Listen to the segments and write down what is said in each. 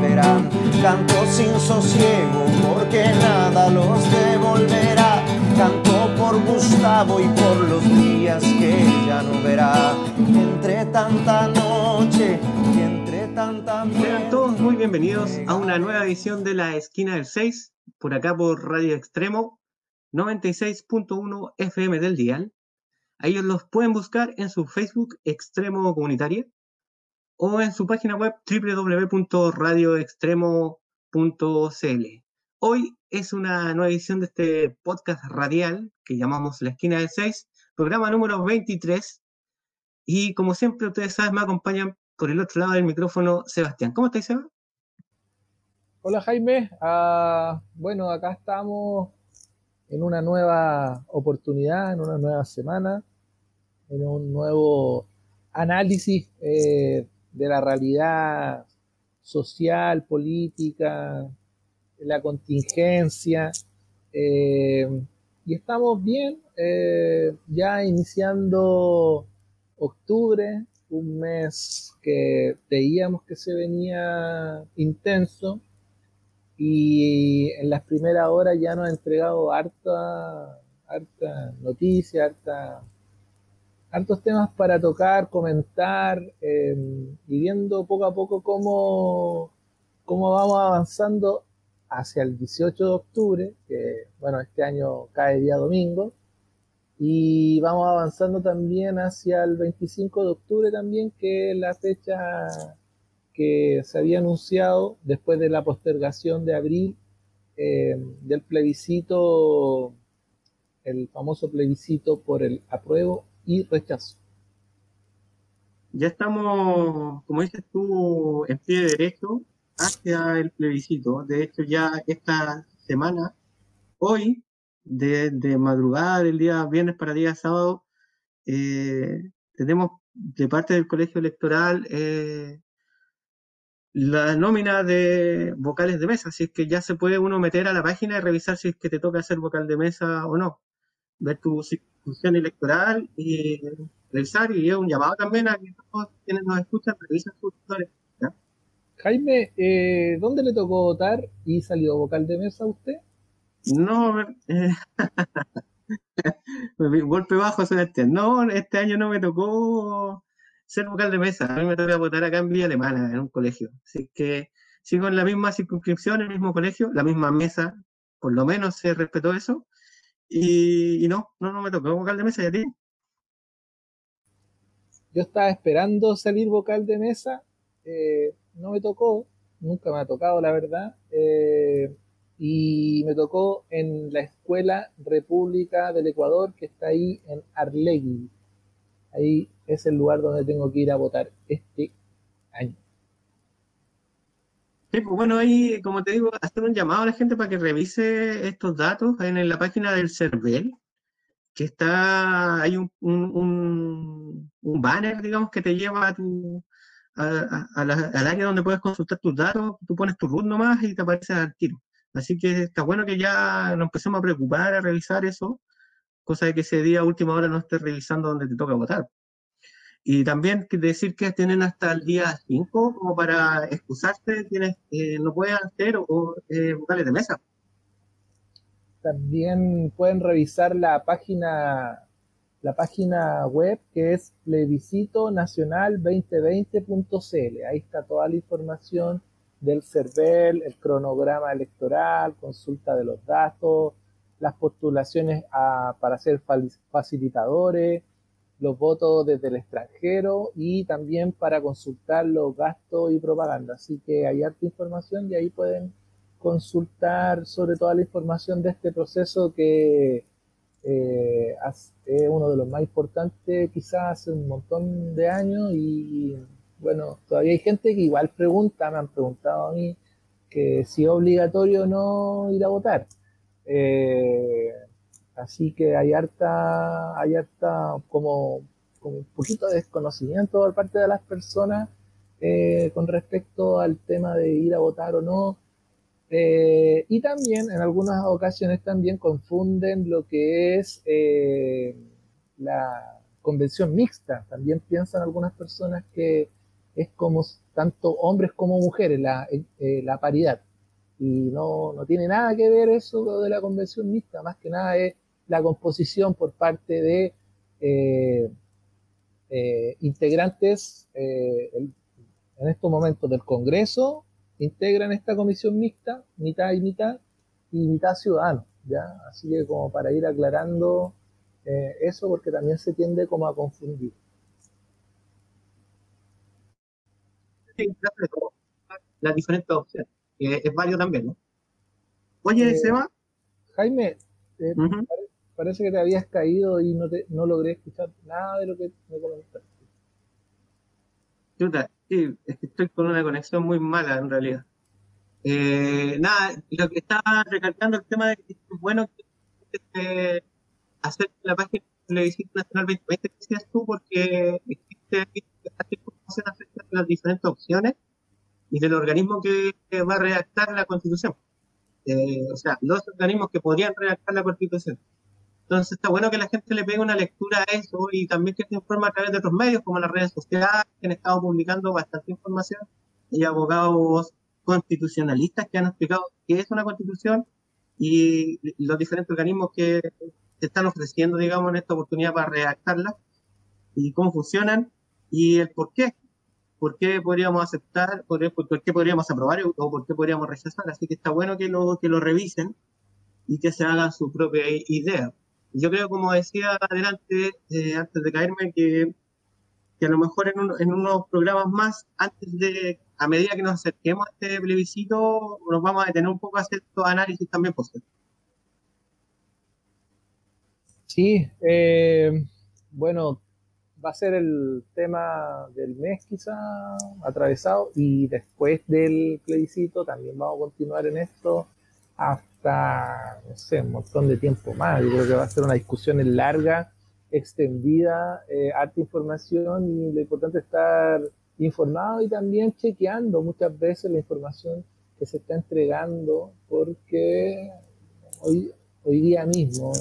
volverán. Canto sin sosiego porque nada los devolverá. Canto por Gustavo y por los días que ya no verá. Entre tanta noche y entre tanta Sean todos muy bienvenidos a una nueva edición de la Esquina del 6, por acá por Radio Extremo 96.1 FM del Dial. Ahí los pueden buscar en su Facebook Extremo Comunitaria o en su página web www.radioextremo.cl. Hoy es una nueva edición de este podcast radial que llamamos La Esquina del 6, programa número 23. Y como siempre, ustedes saben, me acompañan por el otro lado del micrófono Sebastián. ¿Cómo estáis, Seba? Hola, Jaime. Ah, bueno, acá estamos en una nueva oportunidad, en una nueva semana, en un nuevo análisis eh, de la realidad social, política, la contingencia. Eh, y estamos bien, eh, ya iniciando octubre, un mes que veíamos que se venía intenso y en las primeras horas ya nos ha entregado harta, harta noticia, harta hartos temas para tocar, comentar em, y viendo poco a poco cómo, cómo vamos avanzando hacia el 18 de octubre, que bueno, este año cae día domingo, y vamos avanzando también hacia el 25 de octubre también, que es la fecha que se había anunciado después de la postergación de abril em, del plebiscito, el famoso plebiscito por el apruebo y rechazo. Ya estamos, como dices tú, en pie de derecho hacia el plebiscito. De hecho, ya esta semana, hoy, de, madrugada del día viernes para día sábado, eh, tenemos de parte del colegio electoral eh, la nómina de vocales de mesa, si es que ya se puede uno meter a la página y revisar si es que te toca ser vocal de mesa o no ver tu circunscripción electoral y revisar y es un llamado también a que todos quienes nos escuchan revisen sus sectores. Jaime, eh, ¿dónde le tocó votar y salió vocal de mesa a usted? No, eh, golpe bajo Sebastián. No, este año no me tocó ser vocal de mesa. A mí me tocó votar acá en Villa Alemana, en un colegio. Así que sigo en la misma circunscripción, en el mismo colegio, la misma mesa, por lo menos se respetó eso. Y, no, no, no me tocó vocal de mesa y a ti. Yo estaba esperando salir vocal de mesa, eh, no me tocó, nunca me ha tocado la verdad, eh, y me tocó en la Escuela República del Ecuador que está ahí en Arlegui. Ahí es el lugar donde tengo que ir a votar este año. Pues bueno, ahí, como te digo, hacer un llamado a la gente para que revise estos datos en, la página del CERVEL, que está, hay un, banner, digamos, que te lleva a tu, al área donde puedes consultar tus datos, tú pones tu root nomás y te aparece al tiro. Así que está bueno que ya nos empecemos a preocupar, a revisar eso, cosa de que ese día, última hora, no estés revisando donde te toca votar. Y también decir que tienen hasta el día 5 como para excusarse quienes eh, no pueden hacer o eh, vocales de mesa. También pueden revisar la página la página web que es plebiscitonacional2020.cl. Ahí está toda la información del CERVEL, el cronograma electoral, consulta de los datos, las postulaciones para ser facilitadores, los votos desde el extranjero y también para consultar los gastos y propaganda. Así que hay harta información y ahí pueden consultar sobre toda la información de este proceso que eh, es uno de los más importantes quizás hace un montón de años y bueno, todavía hay gente que igual pregunta, me han preguntado a mí que si es obligatorio no ir a votar. Eh, así que hay harta, hay harta como, un poquito de desconocimiento por parte de las personas eh, con respecto al tema de ir a votar o no. Eh, y también en algunas ocasiones también confunden lo que es la convención mixta. También piensan algunas personas que es como tanto hombres como mujeres, la, eh, la paridad. Y no, no, tiene nada que ver eso de la convención mixta, más que nada es la composición por parte de eh, eh, integrantes en estos momentos del Congreso, integran esta comisión mixta, mitad y mitad, y mitad ciudadanos, ¿ya? Así que como para ir aclarando eso, porque también se tiende como a confundir. las diferentes opciones, es válido también, ¿no? Oye, eh, Seba. Jaime, eh, parece que te habías caído y no, te, no logré escuchar nada de lo que me comentaste. sí, estoy con una conexión muy mala en realidad. Eh, nada, lo que estaba recalcando el tema de que es bueno que hacer la página de Visita Nacional 2020 que decías tú, porque existe información acerca de las diferentes opciones y del organismo que, va a redactar la Constitución. Eh, o sea, los organismos que podrían redactar la Constitución. Entonces está bueno que la gente le pegue una lectura a eso y también que se informe a través de otros medios como las redes sociales, que han estado publicando bastante información, y abogados constitucionalistas que han explicado qué es una constitución y los diferentes organismos que se están ofreciendo, digamos, en esta oportunidad para redactarla y cómo funcionan y el por qué por qué podríamos aceptar, por, qué podríamos aprobar o por qué podríamos rechazar. Así que está bueno que lo, que lo revisen y que se hagan su propia idea. Yo creo, como decía adelante, eh, antes de caerme, que, que a lo mejor en, unos programas más, antes de, a medida que nos acerquemos a este plebiscito, nos vamos a detener un poco a hacer estos análisis también posibles. Sí, eh, bueno, va a ser el tema del mes quizá atravesado y después del plebiscito también vamos a continuar en esto hasta, no sé, un montón de tiempo más. Yo creo que va a ser una discusión larga, extendida, eh, harta información y lo importante es estar informado y también chequeando muchas veces la información que se está entregando porque hoy, hoy día mismo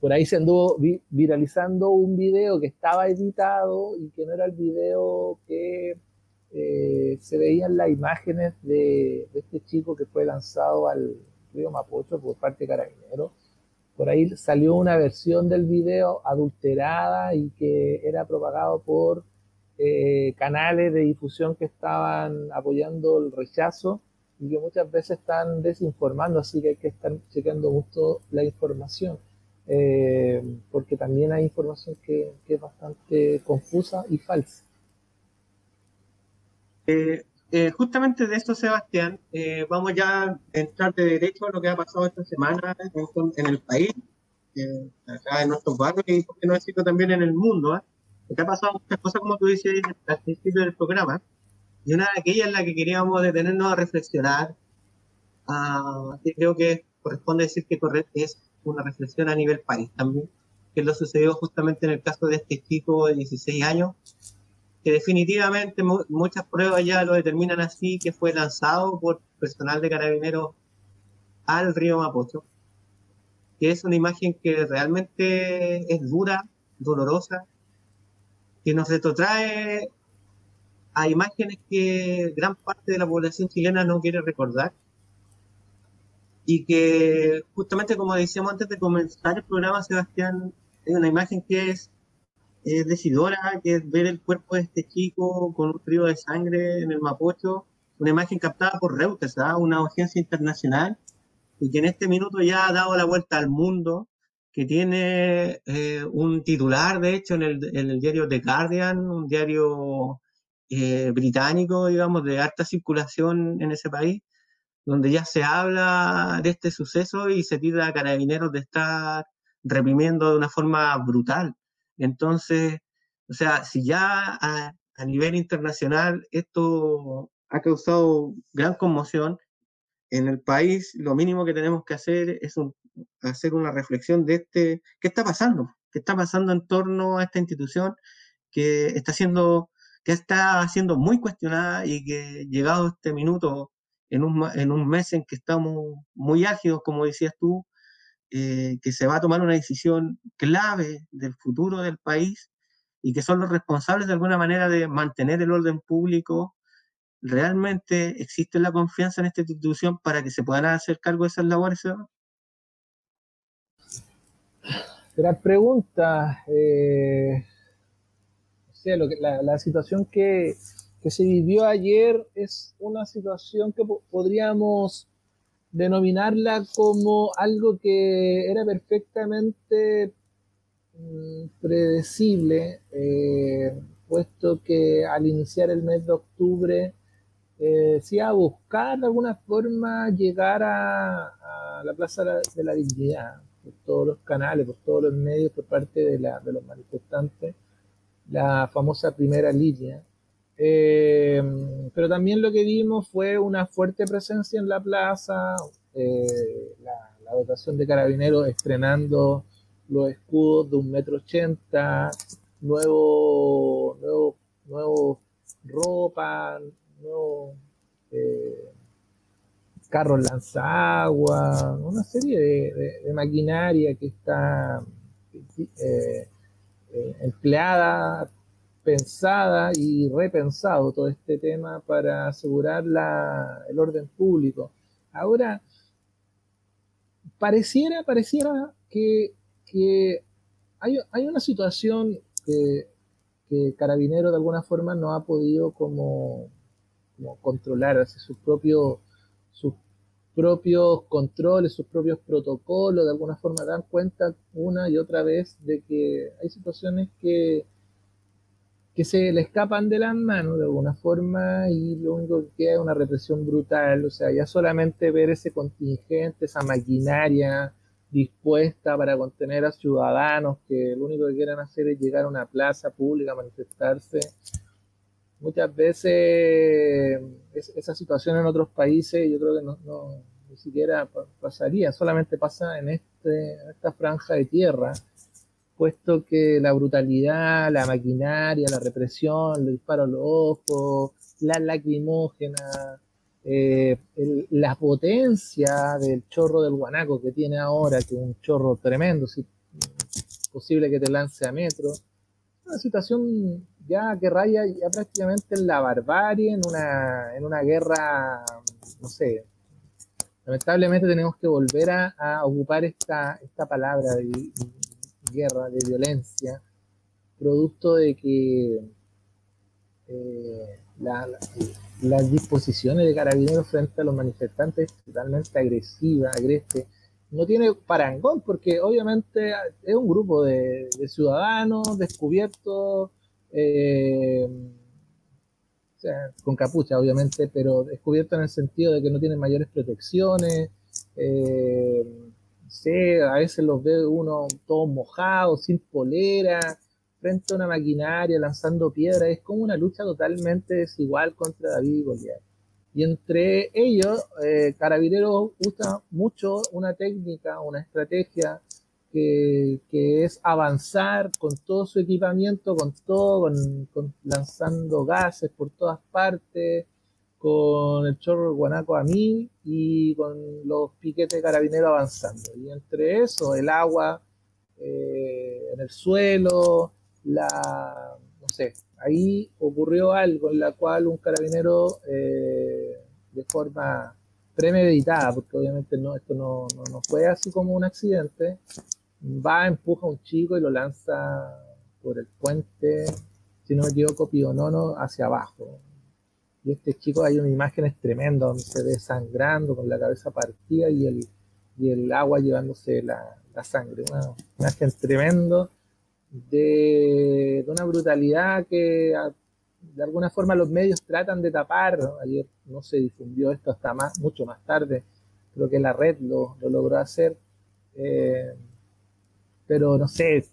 por ahí se anduvo viralizando un video que estaba editado y que no era el video que eh, se veían las imágenes de, este chico que fue lanzado al río Mapocho por parte de Carabineros. Por ahí salió una versión del video adulterada y que era propagado por eh, canales de difusión que estaban apoyando el rechazo y que muchas veces están desinformando, así que hay que estar chequeando mucho la información. Eh, porque también hay información que, es bastante confusa y falsa. Eh, eh, justamente de esto, Sebastián, vamos ya a entrar de derecho a lo que ha pasado esta semana en, el país, acá en nuestros barrios y, por qué no decirlo, también en el mundo. Porque ha pasado muchas cosas, como tú dices al principio del programa, y una de aquellas en la que queríamos detenernos a reflexionar, uh, creo que corresponde decir que es una reflexión a nivel país también, que lo sucedió justamente en el caso de este chico de 16 años, que definitivamente muchas pruebas ya lo determinan así, que fue lanzado por personal de carabineros al río Mapocho, que es una imagen que realmente es dura, dolorosa, que nos retrotrae a imágenes que gran parte de la población chilena no quiere recordar y que justamente como decíamos antes de comenzar el programa, Sebastián, hay una imagen que es, decidora, que es ver el cuerpo de este chico con un frío de sangre en el Mapocho, una imagen captada por Reuters, ¿ah? una agencia internacional, y que en este minuto ya ha dado la vuelta al mundo, que tiene eh, un titular, de hecho, en el, en el, diario The Guardian, un diario eh, británico, digamos, de alta circulación en ese país, donde ya se habla de este suceso y se tira a carabineros de estar reprimiendo de una forma brutal. Entonces, o sea, si ya a, nivel internacional esto ha causado gran conmoción, en el país lo mínimo que tenemos que hacer es hacer una reflexión de este, qué está pasando, qué está pasando en torno a esta institución que está siendo, que está siendo muy cuestionada y que llegado este minuto, en un, en un mes en que estamos muy ágidos, como decías tú, eh, que se va a tomar una decisión clave del futuro del país y que son los responsables de alguna manera de mantener el orden público ¿realmente existe la confianza en esta institución para que se puedan hacer cargo de esas labores? Gran pregunta. Eh, o sea, lo que, la, situación que, se vivió ayer es una situación que podríamos denominarla como algo que era perfectamente mm, predecible, eh, puesto que al iniciar el mes de octubre eh, a buscar de alguna forma llegar a, la Plaza de la Dignidad, por todos los canales, por todos los medios, por parte de, los manifestantes, la famosa primera línea. Eh, pero también lo que vimos fue una fuerte presencia en la plaza, eh, la, dotación de carabineros estrenando los escudos de un metro ochenta, nuevo, nuevo, nuevo ropa, no, eh, carros lanzagua, una serie de, maquinaria que está eh, eh, empleada, pensada y repensado todo este tema para asegurar el orden público. Ahora, pareciera, pareciera que, hay, hay, una situación que, que Carabinero de alguna forma no ha podido como controlar sus propios, sus propios controles, sus propios protocolos, de alguna forma dan cuenta una y otra vez de que hay situaciones que, que se le escapan de las manos de alguna forma y lo único que queda es una represión brutal, o sea, ya solamente ver ese contingente, esa maquinaria dispuesta para contener a ciudadanos que lo único que quieren hacer es llegar a una plaza pública, manifestarse, muchas veces esa situación en otros países yo creo que no, ni siquiera pasaría, solamente pasa en, este, esta franja de tierra, puesto que la brutalidad, la maquinaria, la represión, el disparo a los ojos, la lacrimógena, eh, la potencia del chorro del guanaco que tiene ahora, que es un chorro tremendo, si posible que te lance a metro, una situación ya que raya ya prácticamente en la barbarie, en una, en una guerra, no sé. Lamentablemente tenemos que volver a, ocupar esta, esta palabra de, guerra, de violencia, producto de que eh, las disposiciones de carabineros frente a los manifestantes es totalmente agresiva, agreste no tiene parangón, porque obviamente es un grupo de, ciudadanos descubiertos, eh, con capucha obviamente, pero descubiertos en el sentido de que no tienen mayores protecciones. Eh, a veces los ve uno todos mojados, sin polera, frente a una maquinaria, lanzando piedras. Es como una lucha totalmente desigual contra David y Goliat. Y entre ellos, eh, Carabineros usa mucho una técnica, una estrategia que, es avanzar con todo su equipamiento, con todo, con, lanzando gases por todas partes, con el chorro guanaco a mí y con los piquetes de carabineros avanzando. Y entre eso, el agua eh, en el suelo, la, no sé, ahí ocurrió algo en la cual un carabinero eh, de forma premeditada, porque obviamente no, esto no, fue así como un accidente, va, empuja a un chico y lo lanza por el puente, si no me equivoco, Pionono, hacia abajo. Y este chico hay una imagen tremenda donde se ve sangrando con la cabeza partida y el, y el agua llevándose la, sangre. Una imagen tremendo de, una brutalidad que de alguna forma los medios tratan de tapar. Ayer no se difundió esto hasta más, mucho más tarde. Creo que la red lo, logró hacer. Eh, pero no sé,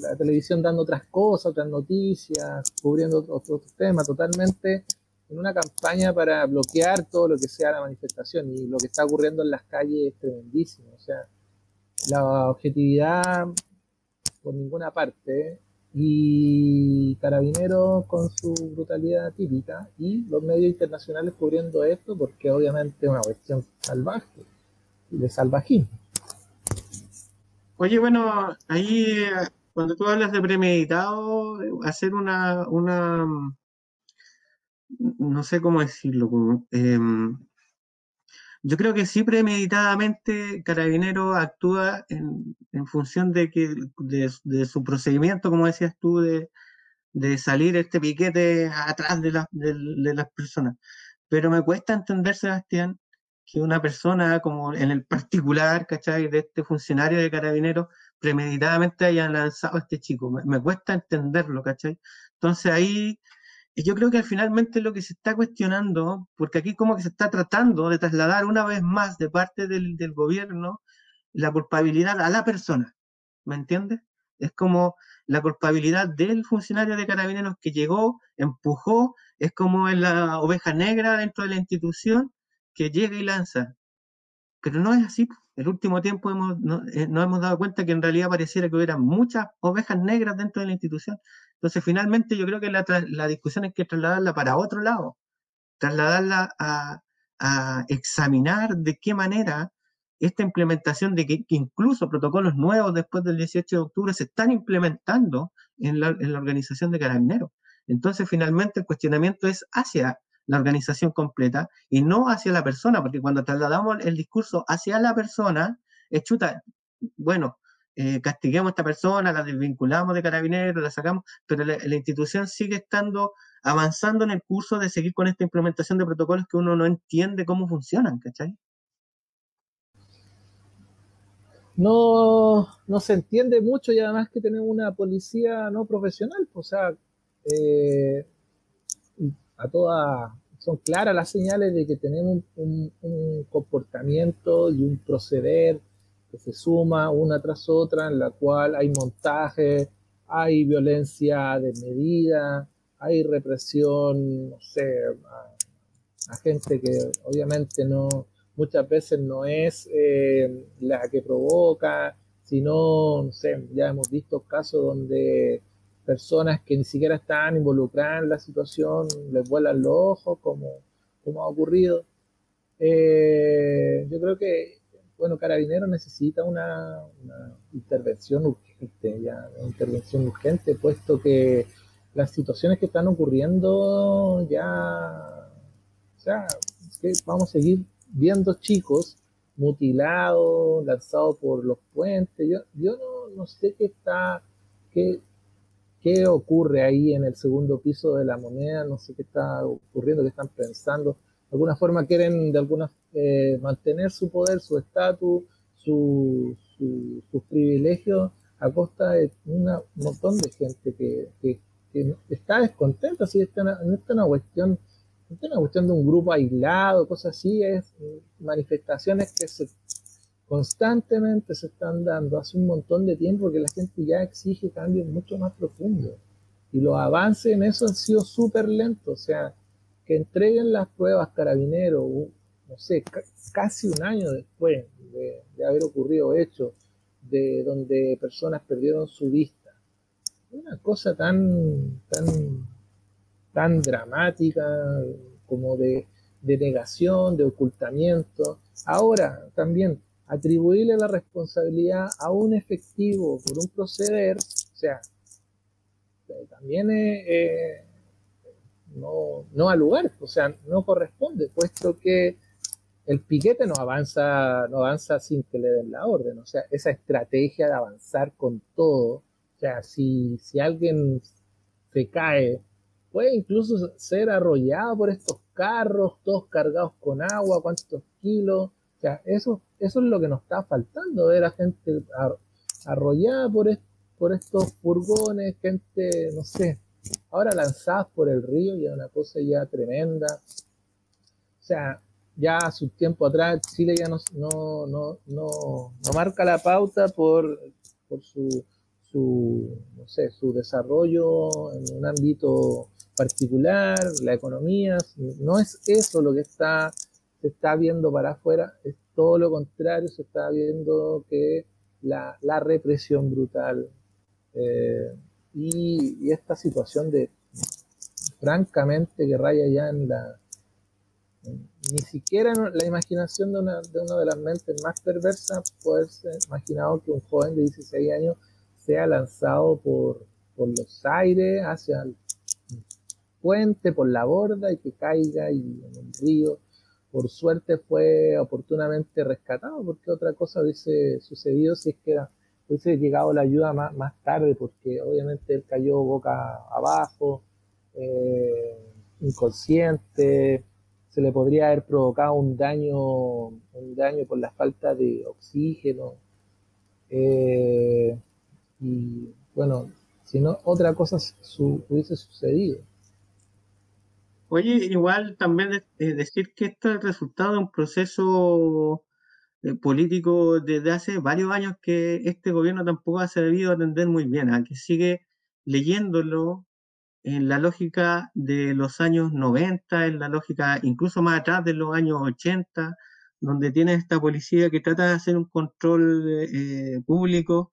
la televisión dando otras cosas, otras noticias, cubriendo otros, temas totalmente en una campaña para bloquear todo lo que sea la manifestación y lo que está ocurriendo en las calles es tremendísimo. O sea, la objetividad por ninguna parte y Carabineros con su brutalidad típica y los medios internacionales cubriendo esto porque obviamente es una cuestión salvaje y de salvajismo. Oye, bueno, ahí cuando tú hablas de premeditado, hacer una, una no sé cómo decirlo, em, yo creo que sí premeditadamente Carabinero actúa en, función de que de, su procedimiento, como decías tú, de, salir este piquete atrás de, de, las personas. Pero me cuesta entender, Sebastián, que una persona como en el particular, ¿cachai? De este funcionario de Carabinero premeditadamente haya lanzado a este chico. Me, me cuesta entenderlo, ¿cachai? Entonces ahí yo creo que finalmente lo que se está cuestionando, porque aquí como que se está tratando de trasladar una vez más de parte del, gobierno la culpabilidad a la persona, ¿me entiendes? Es como la culpabilidad del funcionario de carabineros que llegó, empujó, es como la oveja negra dentro de la institución que llega y lanza. Pero no es así. El último tiempo hemos, eh, nos hemos dado cuenta que en realidad pareciera que hubiera muchas ovejas negras dentro de la institución. Entonces, finalmente, yo creo que la, la discusión hay que trasladarla para otro lado, trasladarla a, examinar de qué manera esta implementación de que, incluso protocolos nuevos después del 18 de octubre se están implementando en la, en la organización de carabineros. Entonces, finalmente, el cuestionamiento es hacia la organización completa y no hacia la persona, porque cuando trasladamos el discurso hacia la persona, es chuta, bueno, eh, castiguemos a esta persona, la desvinculamos de carabineros, la sacamos, pero la, institución sigue estando avanzando en el curso de seguir con esta implementación de protocolos que uno no entiende cómo funcionan, ¿cachai? No, no se entiende mucho y además que tenemos una policía no profesional, o sea, eh, a todas, son claras las señales de que tenemos un, comportamiento y un proceder que se suma una tras otra, en la cual hay montaje, hay violencia de medida, hay represión, no sé, a, gente que obviamente no, muchas veces no es eh, la que provoca, sino, no sé, ya hemos visto casos donde personas que ni siquiera están involucradas en la situación les vuelan los ojos, como, como ha ocurrido. Eh, yo creo que, bueno, Carabinero necesita una, intervención urgente, ya, una intervención urgente, puesto que las situaciones que están ocurriendo ya, o sea, que vamos a seguir viendo chicos mutilados, lanzados por los puentes. Yo, yo no, no sé qué está, qué, qué ocurre ahí en el segundo piso de la moneda, no sé qué está ocurriendo, qué están pensando. De alguna forma quieren de alguna eh, mantener su poder, su estatus, su, sus privilegios a costa de un montón de gente que, está descontenta, si esta no está una cuestión, no una cuestión de un grupo aislado, cosas así, es manifestaciones que se constantemente se están dando hace un montón de tiempo que la gente ya exige cambios mucho más profundos. Y los avances en eso han sido súper lentos. O sea, que entreguen las pruebas carabineros, no sé, casi un año después de, haber ocurrido hechos de donde personas perdieron su vista. Una cosa tan, tan, tan dramática como de, de negación, de ocultamiento. Ahora también atribuirle la responsabilidad a un efectivo por un proceder, o sea, también eh, no, no al lugar, o sea, no corresponde, puesto que el piquete no avanza, no avanza sin que le den la orden, o sea, esa estrategia de avanzar con todo, o sea, si, si alguien se cae, puede incluso ser arrollado por estos carros, todos cargados con agua, cuántos kilos, sea, eso, eso es lo que nos está faltando, ver a gente arrollada por, por estos furgones, gente, no sé, ahora lanzadas por el río, ya una cosa ya tremenda. O sea, ya hace un tiempo atrás Chile ya no, no, no, no, marca la pauta por, por su, su, no sé, su desarrollo en un ámbito particular, la economía, no es eso lo que está, se está viendo para afuera, es todo lo contrario, se está viendo que la, represión brutal eh, y, esta situación de, francamente, que raya ya en la, ni siquiera la imaginación de una, de una de las mentes más perversas puede ser imaginado que un joven de 16 años sea lanzado por, por los aires hacia el puente, por la borda y que caiga y en un río. Por suerte fue oportunamente rescatado porque otra cosa hubiese sucedido si es que hubiese llegado la ayuda más, más tarde porque obviamente él cayó boca abajo, eh, inconsciente, se le podría haber provocado un daño, un daño por la falta de oxígeno. Eh, y bueno, si no, otra cosa hubiese sucedido. Oye, igual también decir que esto es el resultado de un proceso eh, político desde hace varios años que este gobierno tampoco ha sabido atender muy bien, a que sigue leyéndolo, en la lógica de los años 90, en la lógica incluso más atrás de los años 80, donde tiene esta policía que trata de hacer un control eh, público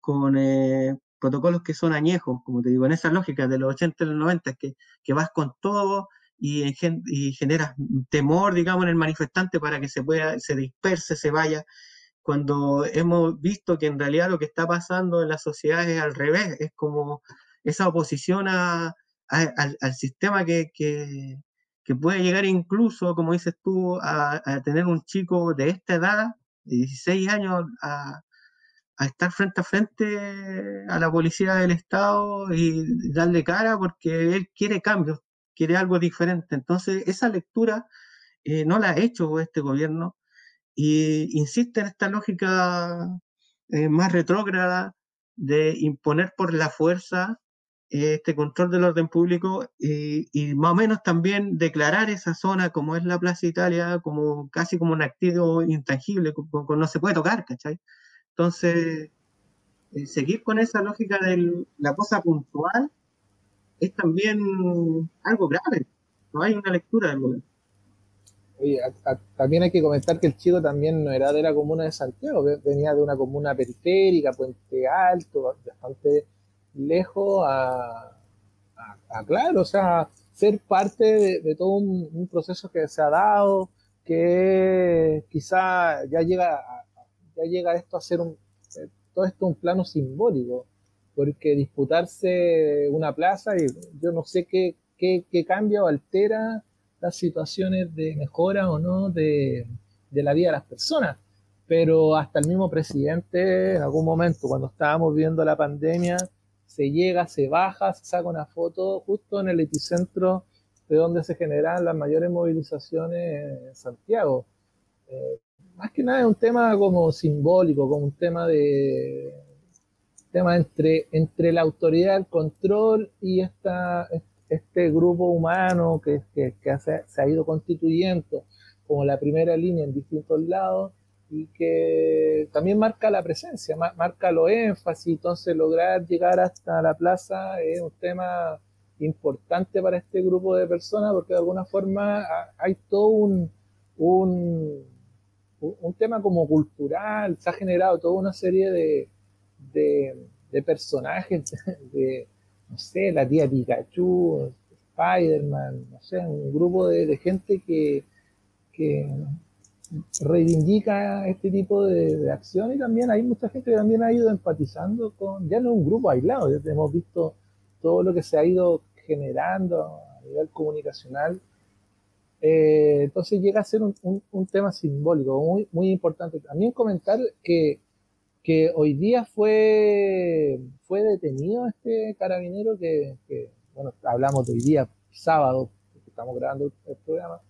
con eh, protocolos que son añejos, como te digo, en esa lógica de los 80 y los 90, que, que vas con todo y, y generas temor, digamos, en el manifestante para que se pueda, se disperse, se vaya, cuando hemos visto que en realidad lo que está pasando en la sociedad es al revés, es como esa oposición al, sistema que, puede llegar incluso, como dices tú, a, tener un chico de esta edad, de 16 años, a, estar frente a frente a la policía del Estado y darle cara porque él quiere cambios, quiere algo diferente. Entonces, esa lectura eh, no la ha hecho este gobierno y insiste en esta lógica eh, más retrógrada de imponer por la fuerza este control del orden público y, más o menos también declarar esa zona como es la Plaza Italia como casi como un activo intangible, como, no se puede tocar, ¿cachai? Entonces, eh, seguir con esa lógica de la cosa puntual es también algo grave, no hay una lectura del modelo. Oye, también hay que comentar que el chico también no era de la comuna de Santiago, venía de una comuna periférica, Puente Alto, bastante lejos a, claro, o sea, ser parte de, todo un, proceso que se ha dado, que quizá ya llega, ya llega esto a ser un, todo esto un plano simbólico, porque disputarse una plaza, y yo no sé qué, qué, cambia o altera las situaciones de mejora o no de, de la vida de las personas pero hasta el mismo presidente en algún momento cuando estábamos viendo la pandemia se llega, se baja, se saca una foto justo en el epicentro de donde se generan las mayores movilizaciones en Santiago. Eh, más que nada es un tema como simbólico, como un tema de tema entre, entre la autoridad, el control y esta, este grupo humano que, que, que se ha ido constituyendo como la primera línea en distintos lados y que también marca la presencia, marca lo énfasis, entonces lograr llegar hasta la plaza es un tema importante para este grupo de personas porque de alguna forma hay todo un, un, un tema como cultural, se ha generado toda una serie de, de, personajes, de, no sé, la tía Pikachu, Spider-Man, no sé, un grupo de, de gente que, que reivindica este tipo de, acción y también hay mucha gente que también ha ido empatizando con, ya no un grupo aislado, ya hemos visto todo lo que se ha ido generando a nivel comunicacional. Eh, entonces llega a ser un, un, tema simbólico muy, muy importante. También comentar que, que hoy día fue, fue detenido este carabinero que, que, bueno, hablamos de hoy día, sábado, estamos grabando el programa,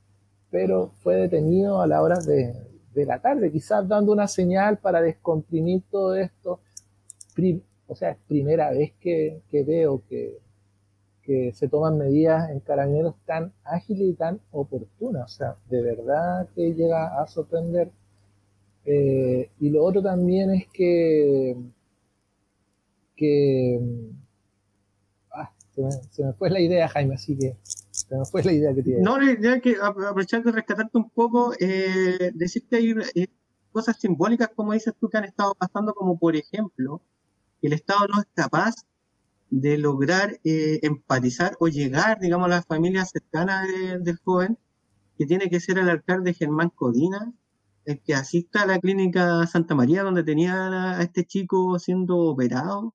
pero fue detenido a la hora de, la tarde, quizás dando una señal para descomprimir todo esto. o sea, es primera vez que, veo que, se toman medidas en carabineros tan ágiles y tan oportunas. O sea, de verdad que llega a sorprender. Eh, y lo otro también es que, que ah, se me, fue la idea, Jaime, así que se me fue la idea que tiene. No, ya que aprovechar de rescatarte un poco, eh, decir hay eh, cosas simbólicas, como dices tú, que han estado pasando, como por ejemplo, el Estado no es capaz de lograr eh, empatizar o llegar, digamos, a las familias cercanas del joven, que tiene que ser el alcalde Germán Codina, que asista a la clínica Santa María, donde tenía a este chico siendo operado,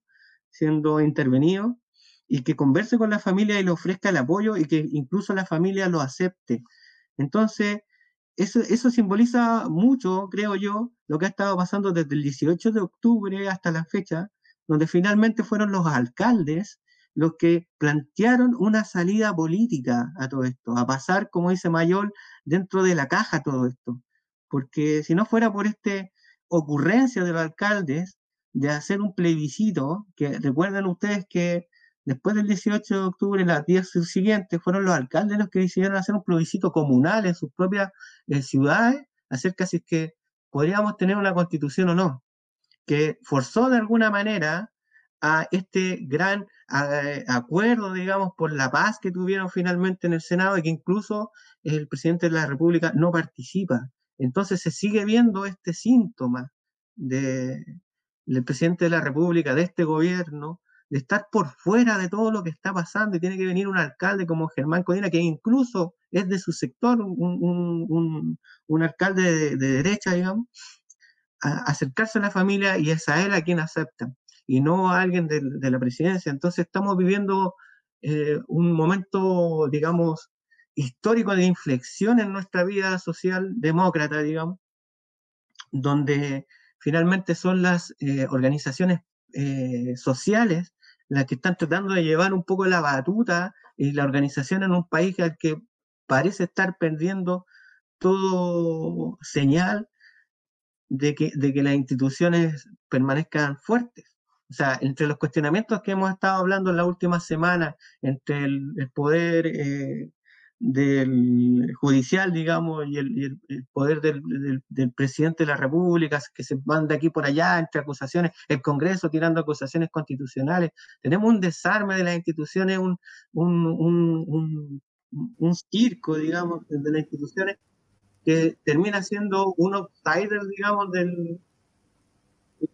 siendo intervenido, y que converse con la familia y le ofrezca el apoyo y que incluso la familia lo acepte. Entonces, eso, eso simboliza mucho, creo yo, lo que ha estado pasando desde el 18 de octubre hasta la fecha, donde finalmente fueron los alcaldes los que plantearon una salida política a todo esto, a pasar, como dice Mayol, dentro de la caja todo esto. Porque si no fuera por esta ocurrencia de los alcaldes de hacer un plebiscito, que recuerden ustedes que después del 18 de octubre, las días siguientes, fueron los alcaldes los que decidieron hacer un plebiscito comunal en sus propias eh, ciudades acerca si es que podríamos tener una constitución o no, que forzó de alguna manera a este gran eh, acuerdo, digamos, por la paz que tuvieron finalmente en el Senado y que incluso el presidente de la República no participa. Entonces se sigue viendo este síntoma de, del presidente de la República, de este gobierno, de estar por fuera de todo lo que está pasando y tiene que venir un alcalde como Germán Codina, que incluso es de su sector, un, alcalde de, derecha, digamos, acercarse a la familia y es a él a quien aceptan y no a alguien de, la presidencia. Entonces estamos viviendo eh, un momento, digamos, histórico de inflexión en nuestra vida social demócrata, digamos, donde finalmente son las eh, organizaciones eh, sociales las que están tratando de llevar un poco la batuta y la organización en un país al que parece estar perdiendo todo señal de que, de que las instituciones permanezcan fuertes. O sea, entre los cuestionamientos que hemos estado hablando en la última semana, entre el, poder eh, del judicial, digamos, y el, poder del, presidente de la República, que se van de aquí por allá entre acusaciones, el Congreso tirando acusaciones constitucionales. Tenemos un desarme de las instituciones, un, circo, digamos, de las instituciones que termina siendo un outsider, digamos, del...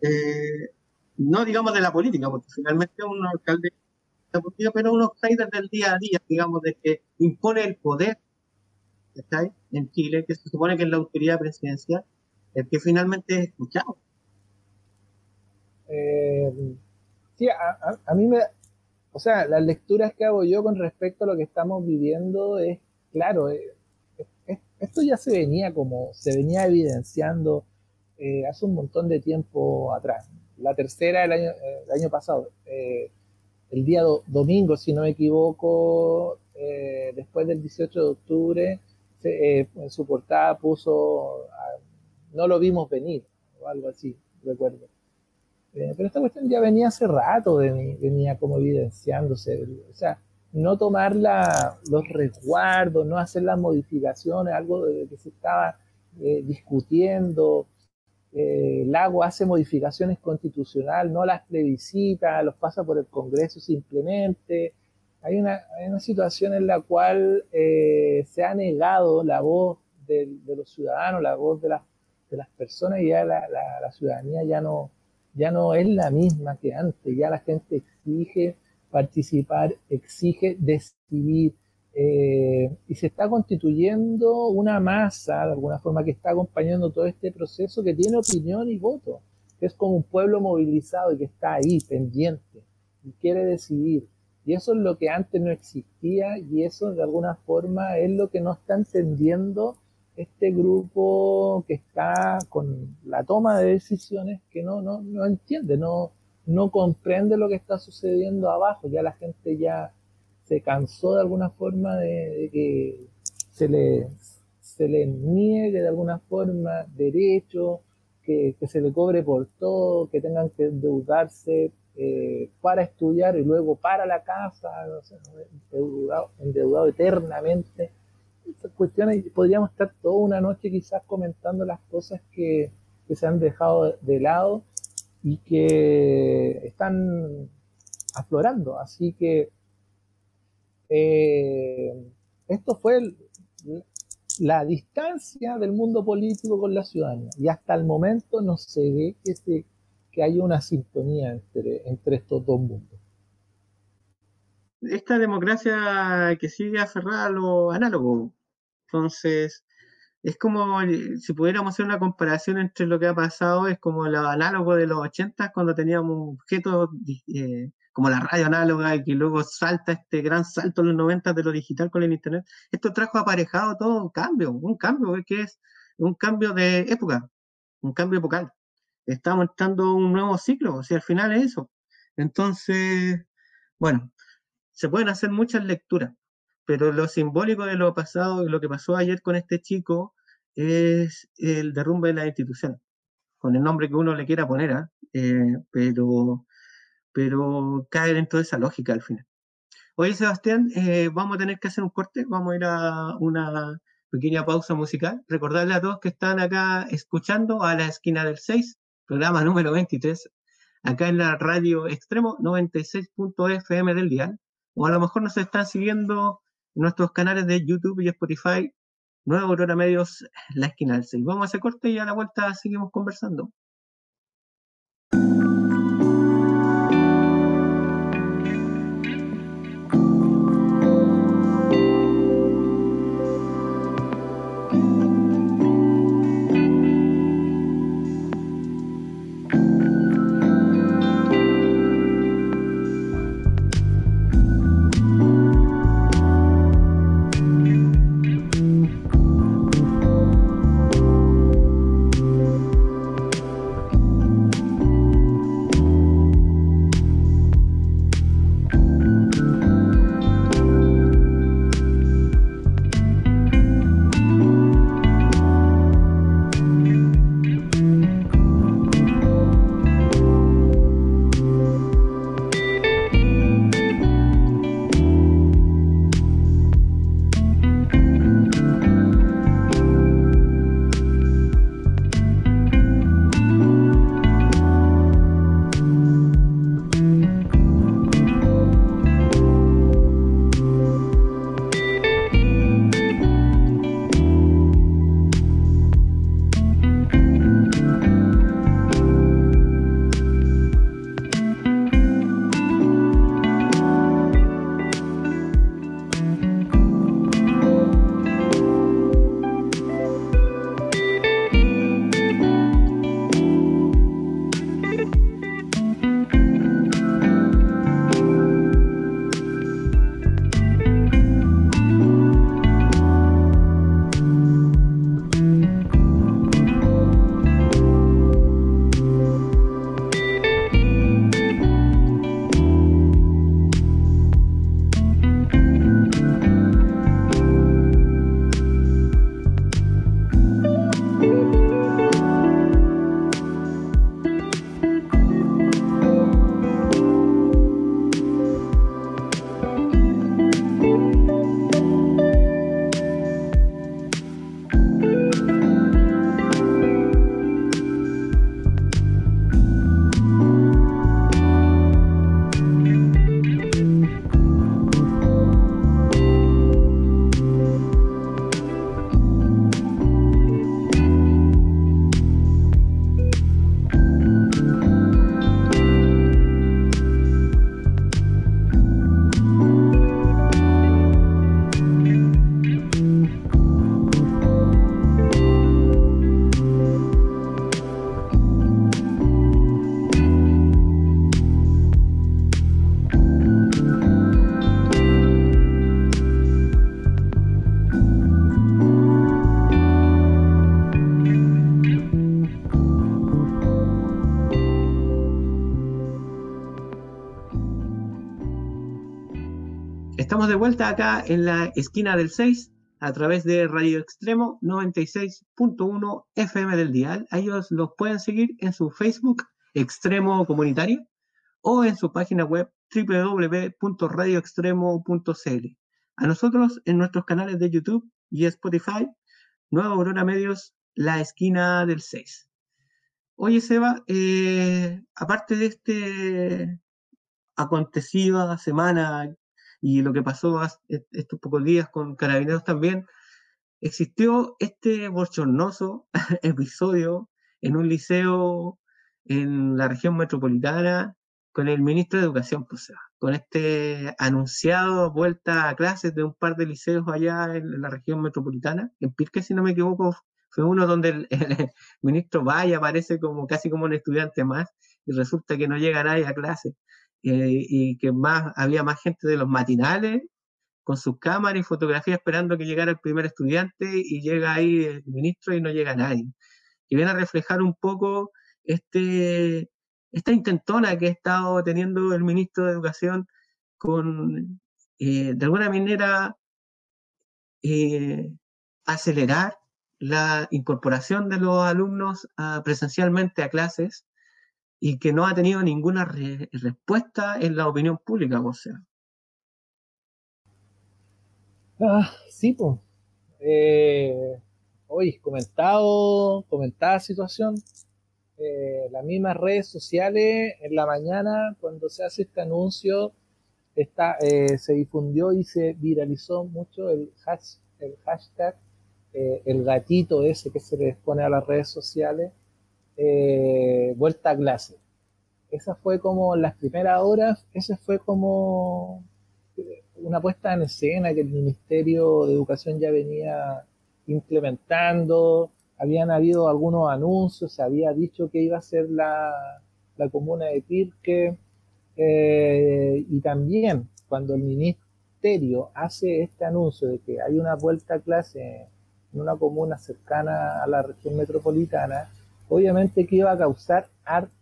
Eh, no digamos de la política, porque finalmente un alcalde pero unos outsiders del día a día, digamos, de que impone el poder ¿está en Chile, que se supone que es la autoridad presidencial, el que finalmente es escuchado. Eh, sí, a, mí me. O sea, las lecturas que hago yo con respecto a lo que estamos viviendo es, claro, eh, esto ya se venía como, se venía evidenciando eh, hace un montón de tiempo atrás. La tercera el año, el año pasado el día domingo, si no me equivoco, eh, después del 18 de octubre, eh, en su portada puso, ah, no lo vimos venir, o algo así, recuerdo. Eh, pero esta cuestión ya venía hace rato, venía como evidenciándose, o sea, no tomar los resguardos, no hacer las modificaciones, algo de que se estaba discutiendo, eh, Lago hace modificaciones constitucionales, no las plebiscita, los pasa por el Congreso simplemente. Hay una, situación en la cual eh, se ha negado la voz de, los ciudadanos, la voz de, de las personas y ya la, ciudadanía ya no, ya no es la misma que antes, ya la gente exige participar, exige decidir, eh, y se está constituyendo una masa, de alguna forma, que está acompañando todo este proceso, que tiene opinión y voto, que es como un pueblo movilizado y que está ahí, pendiente, y quiere decidir. Y eso es lo que antes no existía y eso de alguna forma es lo que no está entendiendo este grupo que está con la toma de decisiones que no, no, no entiende, no, no comprende lo que está sucediendo abajo. Ya la gente ya se cansó de alguna forma de, que se le, se le niegue de alguna forma derecho, que, se le cobre por todo, que tengan que endeudarse eh, para estudiar y luego para la casa, endeudado, endeudado eternamente. Estas cuestiones podríamos estar toda una noche quizás comentando las cosas que, que se han dejado de lado y que están aflorando. Así que eh, esto fue la distancia del mundo político con la ciudadanía. Y hasta el momento no se ve que, se, haya una sintonía entre, entre estos dos mundos. Esta democracia que sigue aferrada a lo análogo. Entonces, es como si pudiéramos hacer una comparación entre lo que ha pasado, es como lo análogo de los 80 cuando teníamos objetos eh, como la radio análoga y que luego salta este gran salto en los 90 de lo digital con el Internet, esto trajo aparejado todo un cambio, un cambio que es un cambio de época, un cambio epocal. Estamos entrando un nuevo ciclo, o sea, al final es eso. Entonces, bueno, se pueden hacer muchas lecturas, pero lo simbólico de lo pasado y lo que pasó ayer con este chico es el derrumbe de la institución, con el nombre que uno le quiera poner, ¿ah? eh, pero pero cae dentro de esa lógica al final. Oye, Sebastián, eh, vamos a tener que hacer un corte, vamos a ir a una pequeña pausa musical. Recordarle a todos que están acá escuchando a la esquina del 6, programa número 23, acá en la radio extremo 96.fm del dial, o a lo mejor nos están siguiendo en nuestros canales de YouTube y Spotify, Nueva Aurora Medios, la esquina del 6. Vamos a hacer corte y a la vuelta seguimos conversando. Vuelta acá en la esquina del 6 a través de Radio Extremo 96.1 FM del dial. Ellos los pueden seguir en su Facebook Extremo Comunitario o en su página web www.radioextremo.cl. A nosotros en nuestros canales de YouTube y Spotify, Nueva Aurora Medios, la esquina del 6. Oye, Seba, eh, aparte de este acontecido semana y lo que pasó estos pocos días con carabineros también, existió este bochornoso episodio en un liceo en la región metropolitana con el ministro de Educación, pues, con este anunciado vuelta a clases de un par de liceos allá en la región metropolitana, en Pirque, si no me equivoco, fue uno donde el, ministro va y aparece como casi como un estudiante más y resulta que no llega nadie a clase eh, y que más había más gente de los matinales con sus cámaras y fotografías esperando que llegara el primer estudiante y llega ahí el ministro y no llega nadie. Y viene a reflejar un poco este, esta intentona que ha estado teniendo el ministro de Educación con, eh, de alguna manera, eh, acelerar la incorporación de los alumnos presencialmente a clases y que no ha tenido ninguna respuesta en la opinión pública, o sea. Ah, sí, pues. hoy comentado, comentada situación, eh, las mismas redes sociales en la mañana cuando se hace este anuncio está, eh, se difundió y se viralizó mucho el, el hashtag eh, el gatito ese que se les pone a las redes sociales vuelta a clase. Esa fue como las primeras horas esa fue como una puesta en escena que el Ministerio de Educación ya venía implementando. Habían habido algunos anuncios, se había dicho que iba a ser la, comuna de Pirque, eh, y también cuando el ministerio hace este anuncio de que hay una vuelta a clase en una comuna cercana a la región metropolitana, obviamente que iba a causar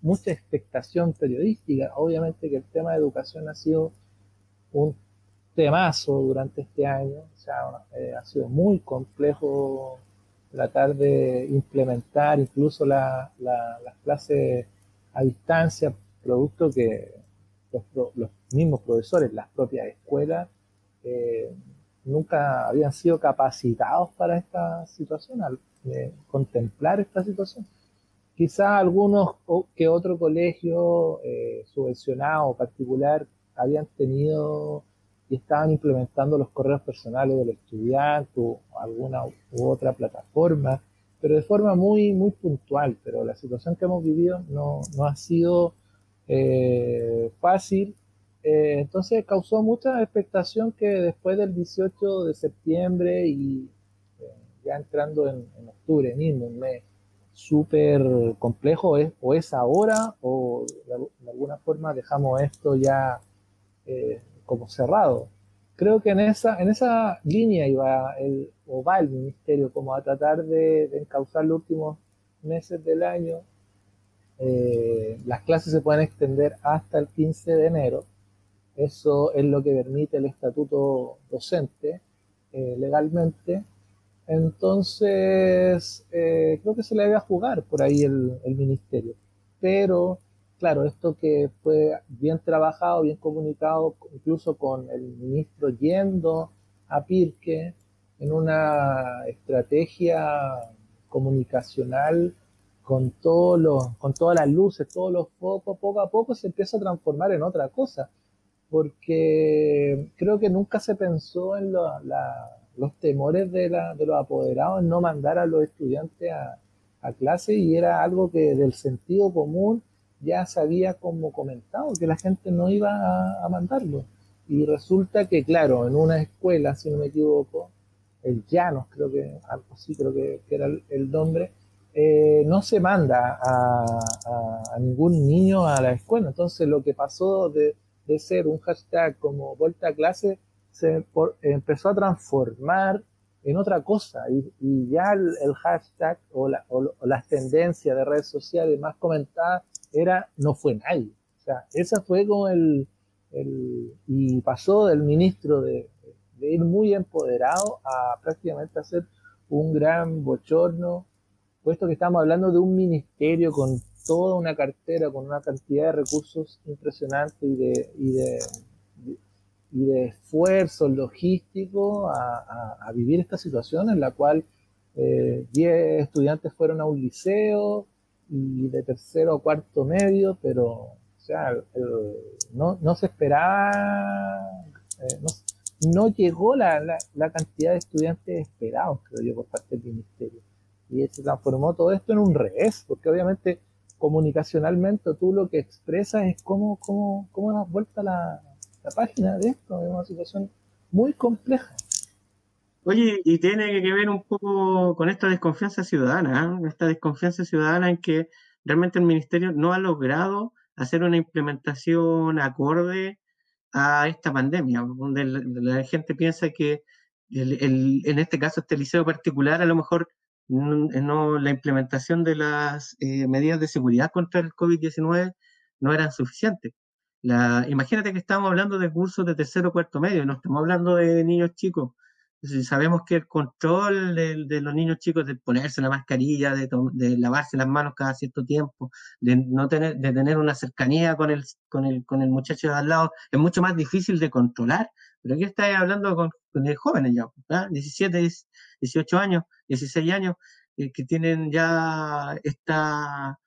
mucha expectación periodística, obviamente que el tema de educación ha sido un temazo durante este año, o sea, eh, ha sido muy complejo tratar de implementar incluso las clases a distancia, producto que los, mismos profesores, las propias escuelas, eh, nunca habían sido capacitados para esta situación, al contemplar esta situación. Quizás algunos que otro colegio eh, subvencionado o particular habían tenido y estaban implementando los correos personales del estudiante o alguna u otra plataforma, pero de forma muy, muy puntual. Pero la situación que hemos vivido no, no ha sido eh, fácil. Eh, entonces causó mucha expectación que después del 18 de septiembre y eh, ya entrando en, octubre mismo, un mes súper complejo, es, o es ahora o de, alguna forma dejamos esto ya como cerrado. Creo que en esa, en esa línea iba el, o va el ministerio como a tratar de, encauzar los últimos meses del año. Eh, las clases se pueden extender hasta el 15 de enero. Eso es lo que permite el estatuto docente eh, legalmente. Entonces, eh, creo que se le debe jugar por ahí el, el ministerio. Pero claro, esto que fue bien trabajado, bien comunicado, incluso con el ministro yendo a Pirque en una estrategia comunicacional con, todos los, con todas las luces, todos los focos, poco a poco se empieza a transformar en otra cosa, porque creo que nunca se pensó en los temores de, los apoderados no mandar a los estudiantes a, a clase y era algo que del sentido común ya se había como comentado que la gente no iba a, mandarlo. Y resulta que, claro, en una escuela, si no me equivoco, el Llanos, creo que, algo creo que, era el, nombre, eh, no se manda a, ningún niño a la escuela. Entonces lo que pasó de, ser un hashtag como vuelta a clase se empezó a transformar en otra cosa y, ya el, hashtag o, o las tendencias de redes sociales más comentadas era no fue nadie. O sea, esa fue como el, y pasó del ministro de, ir muy empoderado a prácticamente hacer un gran bochorno, puesto que estamos hablando de un ministerio con toda una cartera, con una cantidad de recursos impresionantes y de, y de, y de esfuerzo logístico a, vivir esta situación en la cual 10 eh, estudiantes fueron a un liceo, y de tercero o cuarto medio, pero o sea, no, no, se esperaba eh, no, llegó la, la, cantidad de estudiantes esperados, creo yo, por parte del ministerio. Y se transformó todo esto en un revés, porque obviamente comunicacionalmente tú lo que expresas es cómo, cómo, cómo das vuelta la, la página de esto, es una situación muy compleja. Oye, y tiene que ver un poco con esta desconfianza ciudadana, ¿eh? esta desconfianza ciudadana en que realmente el ministerio no ha logrado hacer una implementación acorde a esta pandemia, donde la, gente piensa que en este caso este liceo particular a lo mejor no, la implementación de las eh, medidas de seguridad contra el COVID-19 no eran suficientes. La, imagínate que estamos hablando de cursos de tercero cuarto medio, no estamos hablando de niños chicos. Sabemos que el control de, los niños chicos, de ponerse la mascarilla, de, de, lavarse las manos cada cierto tiempo, de no tener, de tener una cercanía con el, con el, con el muchacho de al lado, es mucho más difícil de controlar. Pero aquí está hablando con, jóvenes ya, 17, 18 años, 16 años, eh, que tienen ya esta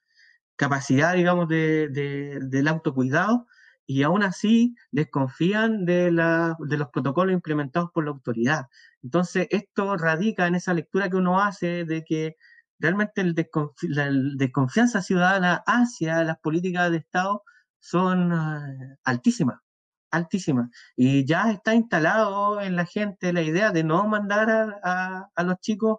capacidad, digamos, de, del autocuidado y aún así desconfían de, la, de los protocolos implementados por la autoridad. Entonces, esto radica en esa lectura que uno hace de que realmente el la desconfianza ciudadana hacia las políticas de Estado son eh, altísimas, altísimas. Y ya está instalado en la gente la idea de no mandar a, a los chicos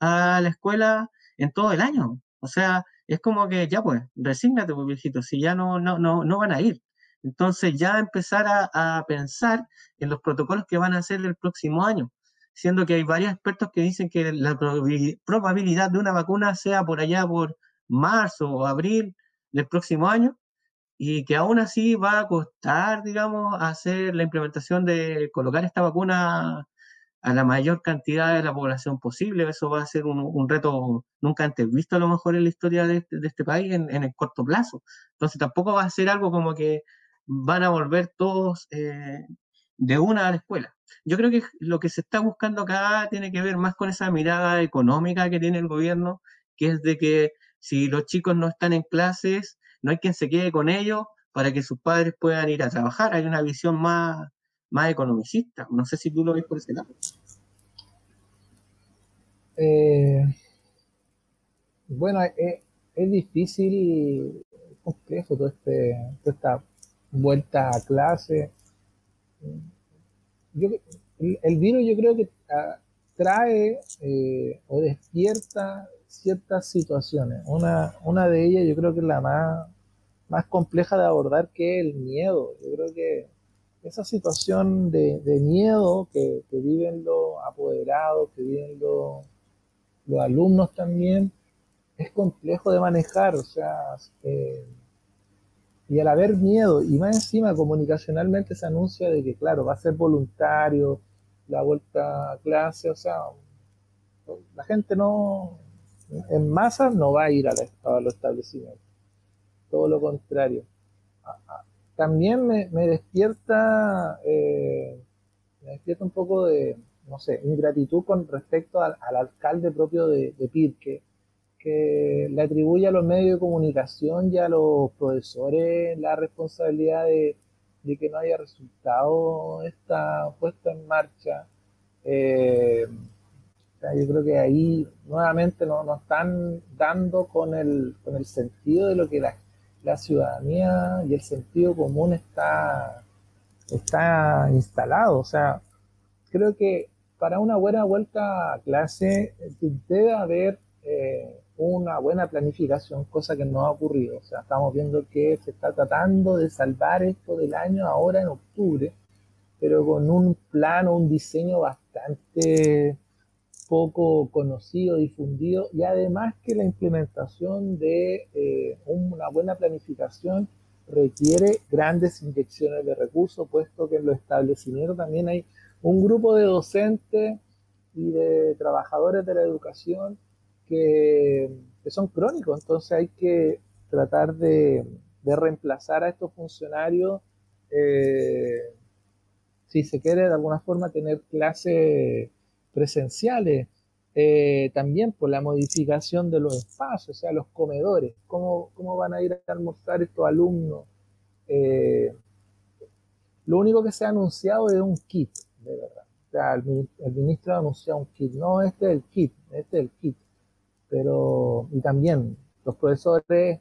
a la escuela en todo el año. O sea, es como que ya pues, resígnate, pues, viejito, si ya no, no, no, no van a ir. Entonces ya empezar a, pensar en los protocolos que van a hacer el próximo año, siendo que hay varios expertos que dicen que la probabilidad de una vacuna sea por allá por marzo o abril del próximo año y que aún así va a costar, digamos, hacer la implementación de colocar esta vacuna a la mayor cantidad de la población posible. Eso va a ser un, reto nunca antes visto a lo mejor en la historia de, este país en, en, el corto plazo. Entonces tampoco va a ser algo como que van a volver todos eh, de una a la escuela. Yo creo que lo que se está buscando acá tiene que ver más con esa mirada económica que tiene el gobierno, que es de que si los chicos no están en clases, no hay quien se quede con ellos para que sus padres puedan ir a trabajar. Hay una visión más, más economicista. No sé si tú lo ves por ese lado. Eh, bueno, es, es, difícil, complejo todo este, toda esta vuelta a clase. el, virus yo creo que ah, trae eh, o despierta ciertas situaciones. Una, una de ellas yo creo que es la más, más compleja de abordar que el miedo. Yo creo que esa situación de, miedo que, viven los apoderados, que viven los, los alumnos también, es complejo de manejar. O sea, eh, y al haber miedo, y más encima comunicacionalmente se anuncia de que, claro, va a ser voluntario la vuelta a clase, o sea, la gente no, en masa no va a ir a, los establecimientos. Todo lo contrario. También me, despierta, eh, me despierta un poco de, no sé, ingratitud con respecto al, alcalde propio de, de Pirque, que le atribuye a los medios de comunicación y a los profesores la responsabilidad de, que no haya resultado esta puesta en marcha. Eh, yo creo que ahí nuevamente nos no están dando con el, con el sentido de lo que la, la ciudadanía y el sentido común está, está instalado. O sea, creo que para una buena vuelta a clase debe haber eh, una buena planificación, cosa que no ha ocurrido. O sea, estamos viendo que se está tratando de salvar esto del año ahora en octubre, pero con un plano, un diseño bastante poco conocido, difundido, y además que la implementación de eh, una buena planificación requiere grandes inyecciones de recursos, puesto que en los establecimientos también hay un grupo de docentes y de trabajadores de la educación que, son crónicos, entonces hay que tratar de, reemplazar a estos funcionarios eh, si se quiere de alguna forma tener clases presenciales. Eh, también por la modificación de los espacios, o sea, los comedores, cómo, cómo van a ir a almorzar estos alumnos. Eh, Lo único que se ha anunciado es un kit, de verdad. O sea, el, ministro ha anunciado un kit. No, este es el kit, este es el kit. Pero, y también, los profesores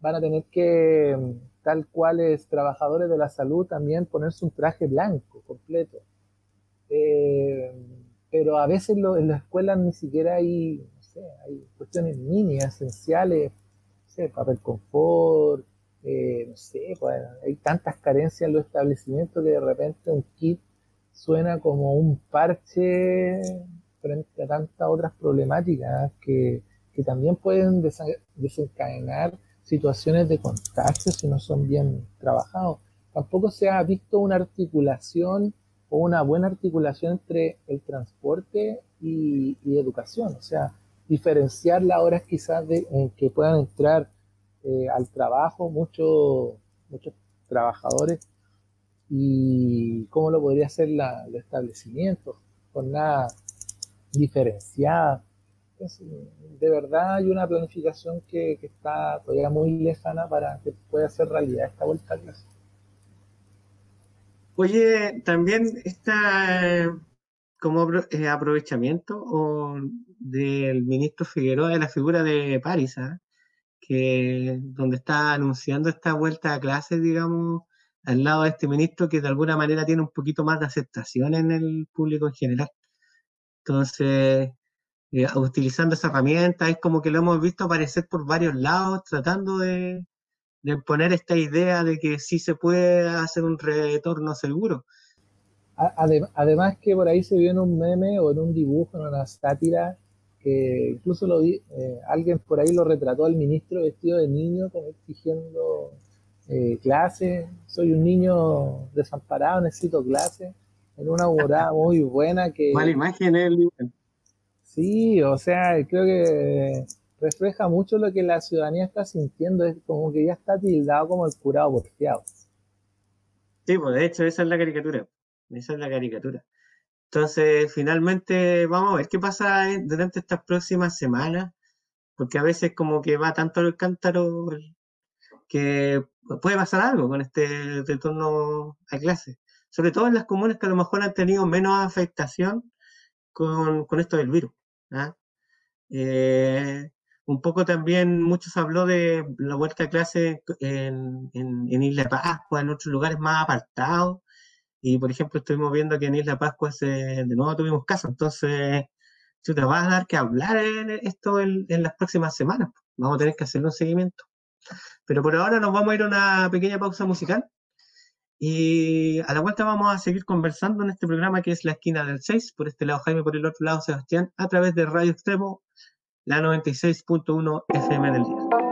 van a tener que, tal cuales trabajadores de la salud, también ponerse un traje blanco completo. Eh, pero a veces en la escuela ni siquiera hay, no sé, hay cuestiones mínimas, esenciales, no sé, papel confort, eh, no sé, pues, hay tantas carencias en los establecimientos que de repente un kit suena como un parche frente a tantas otras problemáticas que, también pueden desencadenar situaciones de contagio si no son bien trabajados. Tampoco se ha visto una articulación o una buena articulación entre el transporte y, educación. O sea, diferenciar las horas quizás de, en que puedan entrar eh, al trabajo muchos muchos trabajadores y cómo lo podría hacer la, el establecimiento, con diferenciada. de verdad hay una planificación que, que, está todavía muy lejana para que pueda ser realidad esta vuelta a clase. Oye, también está como eh, aprovechamiento del ministro Figueroa de la figura de París, ¿ah? que donde está anunciando esta vuelta a clases, digamos, al lado de este ministro que de alguna manera tiene un poquito más de aceptación en el público en general. Entonces, eh, utilizando esa herramienta, es como que lo hemos visto aparecer por varios lados, tratando de, poner esta idea de que sí se puede hacer un retorno seguro. Además que por ahí se vio en un meme o en un dibujo, en una sátira, que incluso lo vi, eh, alguien por ahí lo retrató al ministro vestido de niño, como exigiendo eh, clase. Soy un niño desamparado, necesito clase. En una hora muy buena que... Mala imagen el Sí, o sea, creo que refleja mucho lo que la ciudadanía está sintiendo, es como que ya está tildado como el curado porfiado. Sí, pues de hecho esa es la caricatura, esa es la caricatura. Entonces, finalmente vamos a ver qué pasa durante estas próximas semanas, porque a veces como que va tanto el cántaro que puede pasar algo con este retorno a clase, sobre todo en las comunas que a lo mejor han tenido menos afectación con, esto del virus. ¿ah? Eh, un poco también, muchos habló de la vuelta a clase en, en, Isla Pascua, en otros lugares más apartados. Y por ejemplo, estuvimos viendo que en Isla Pascua se, de nuevo tuvimos casos. Entonces, si te vas a dar que hablar en esto en, las próximas semanas, vamos a tener que hacerle un seguimiento. Pero por ahora nos vamos a ir a una pequeña pausa musical. Y a la vuelta vamos a seguir conversando en este programa que es La Esquina del 6. Por este lado Jaime, por el otro lado Sebastián, a través de Radio Extremo la 96.1 FM del día.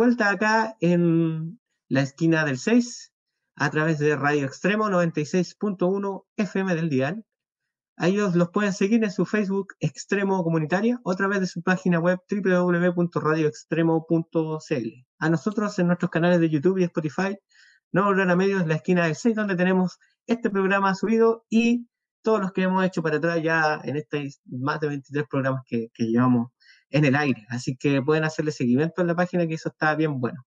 Vuelta acá en la esquina del 6 a través de Radio Extremo 96.1 FM del dial. A ellos los pueden seguir en su Facebook Extremo Comunitaria o a través de su página web www.radioextremo.cl. A nosotros en nuestros canales de YouTube y Spotify, No Volver a Medios, la esquina del 6, donde tenemos este programa subido y todos los que hemos hecho para atrás ya en estos más de 23 programas que, que llevamos en el aire. Así que pueden hacerle seguimiento en la página, que eso está bien bueno.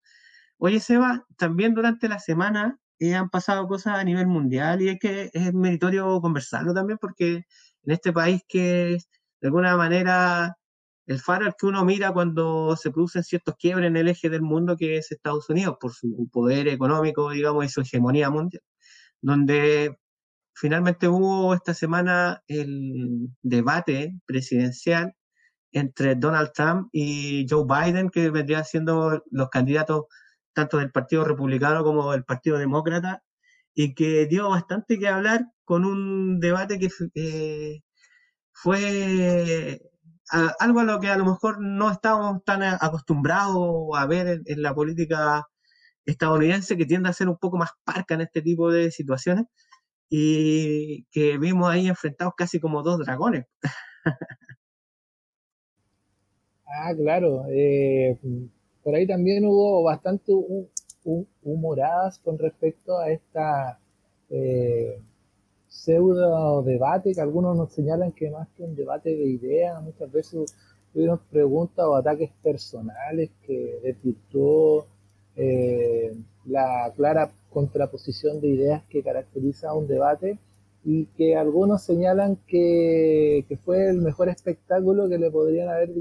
Oye, Seba, también durante la semana eh, han pasado cosas a nivel mundial y es que es meritorio conversarlo también porque en este país que de alguna manera el faro al que uno mira cuando se producen ciertos quiebres en el eje del mundo que es Estados Unidos por su poder económico, digamos, y su hegemonía mundial, donde finalmente hubo esta semana el debate presidencial entre Donald Trump y Joe Biden, que vendrían siendo los candidatos tanto del Partido Republicano como del Partido Demócrata, y que dio bastante que hablar con un debate que fue algo a lo que a lo mejor no estábamos tan acostumbrados a ver en, la política estadounidense, que tiende a ser un poco más parca en este tipo de situaciones, y que vimos ahí enfrentados casi como dos dragones. Ah, claro. Eh, por ahí también hubo bastante humoradas con respecto a esta eh, pseudo debate que algunos nos señalan que más que un debate de ideas, muchas veces tuvieron preguntas o ataques personales que desvirtuó eh, la clara contraposición de ideas que caracteriza un debate y que algunos señalan que, que, fue el mejor espectáculo que le podrían haber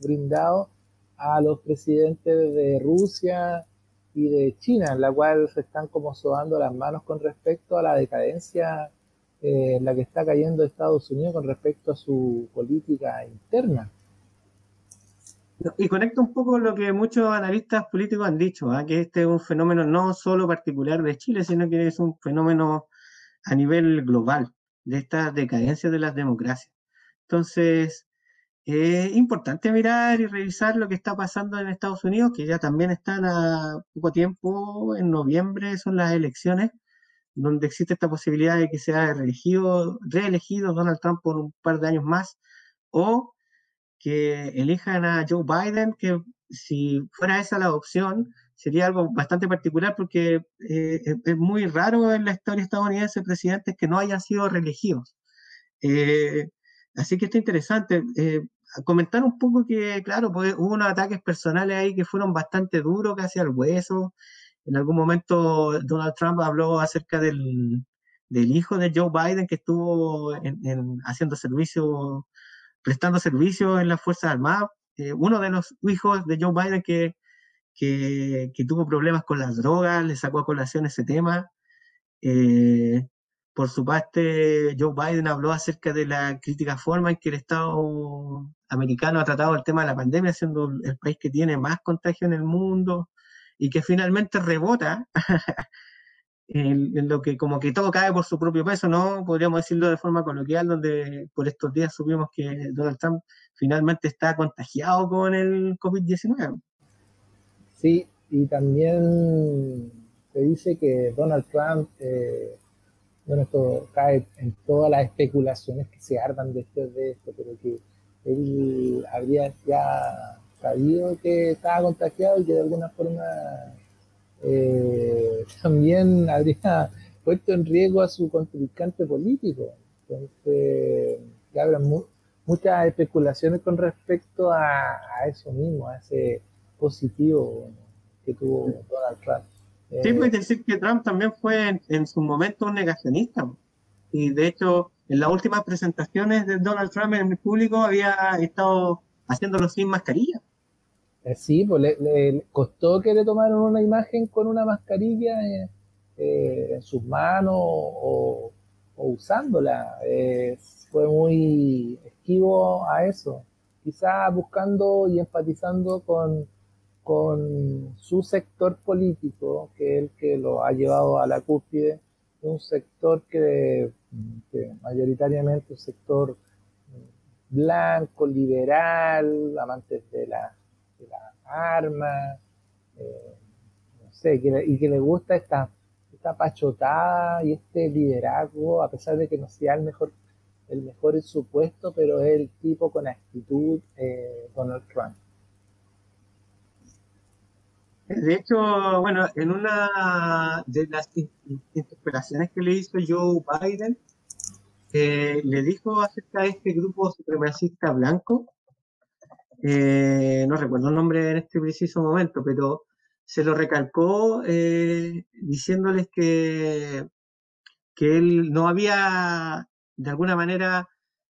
brindado a los presidentes de Rusia y de China, en la cual se están como sobando las manos con respecto a la decadencia eh, en la que está cayendo Estados Unidos con respecto a su política interna. Y conecta un poco lo que muchos analistas políticos han dicho, ¿ah? que este es un fenómeno no solo particular de Chile, sino que es un fenómeno a nivel global de esta decadencia de las democracias. Entonces, es importante mirar y revisar lo que está pasando en Estados Unidos, que ya también están a poco tiempo, en noviembre son las elecciones, donde existe esta posibilidad de que sea reelegido, reelegido Donald Trump por un par de años más, o que elijan a Joe Biden, que si fuera esa la opción, sería algo bastante particular porque eh, es muy raro en la historia estadounidense presidentes que no hayan sido reelegidos. Eh, así que está interesante. Eh, comentar un poco que, claro, pues, hubo unos ataques personales ahí que fueron bastante duros, casi al hueso. En algún momento Donald Trump habló acerca del, hijo de Joe Biden que estuvo haciendo servicio, prestando servicio en las Fuerzas Armadas. Eh, uno de los hijos de Joe Biden que, que, tuvo problemas con las drogas, le sacó a colación ese tema. Eh, por su parte, Joe Biden habló acerca de la crítica forma en que el Estado americano ha tratado el tema de la pandemia, siendo el país que tiene más contagio en el mundo y que finalmente rebota en, lo que como que todo cae por su propio peso, ¿no? Podríamos decirlo de forma coloquial, donde por estos días supimos que Donald Trump finalmente está contagiado con el COVID-19. Sí, y también se dice que Donald Trump... Eh, bueno, esto cae en todas las especulaciones que se ardan después de esto, pero que él habría ya sabido que estaba contagiado y que de alguna forma eh, también habría puesto en riesgo a su contrincante político. Entonces, ya habrá muchas especulaciones con respecto a, eso mismo, a ese positivo que tuvo Donald Trump. Sí, puede decir que Trump también fue en, su momento un negacionista. Y de hecho, en las últimas presentaciones de Donald Trump en el público había estado haciéndolo sin mascarilla. Eh, sí, pues le, costó que le tomaron una imagen con una mascarilla eh, eh, en sus manos o, usándola. fue muy esquivo a eso. Quizás buscando y empatizando con con su sector político, que es el que lo ha llevado a la cúspide, un sector que, mayoritariamente un sector blanco, liberal, amantes de la, de arma, no sé, y que le gusta esta, esta pachotada y este liderazgo, a pesar de que no sea el mejor el mejor en su puesto, pero es el tipo con actitud eh, Donald Trump. De hecho, bueno, en una de las interpelaciones que le hizo Joe Biden, eh, le dijo acerca de este grupo supremacista blanco, eh, no recuerdo el nombre en este preciso momento, pero se lo recalcó diciéndoles que, que él no había de alguna manera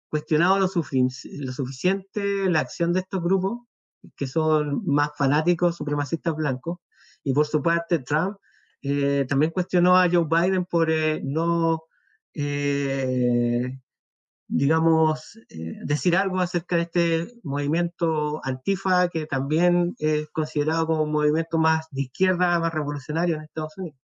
cuestionado lo, suficiente la acción de estos grupos, que son más fanáticos supremacistas blancos, y por su parte Trump eh, también cuestionó a Joe Biden por eh, no, eh, digamos, decir algo acerca de este movimiento antifa, que también es considerado como un movimiento más de izquierda, más revolucionario en Estados Unidos.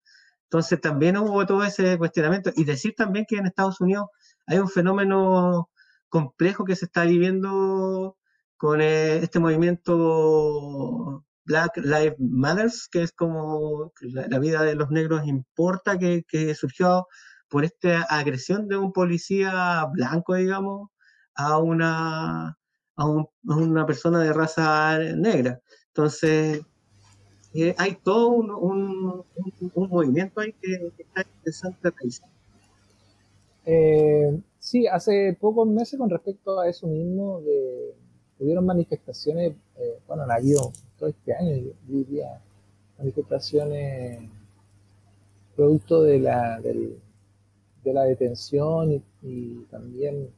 Entonces también hubo todo ese cuestionamiento y decir también que en Estados Unidos hay un fenómeno complejo que se está viviendo con eh, este movimiento Black Lives Matter, que es como la, vida de los negros importa, que, surgió por esta agresión de un policía blanco, digamos, a una, a, una persona de raza negra. Entonces, eh, hay todo un, movimiento ahí que, está interesante realizar. Eh, sí, hace pocos meses con respecto a eso mismo, de, hubieron manifestaciones, eh, bueno, han habido todo este año, yo diría, manifestaciones producto de la, de la detención y, también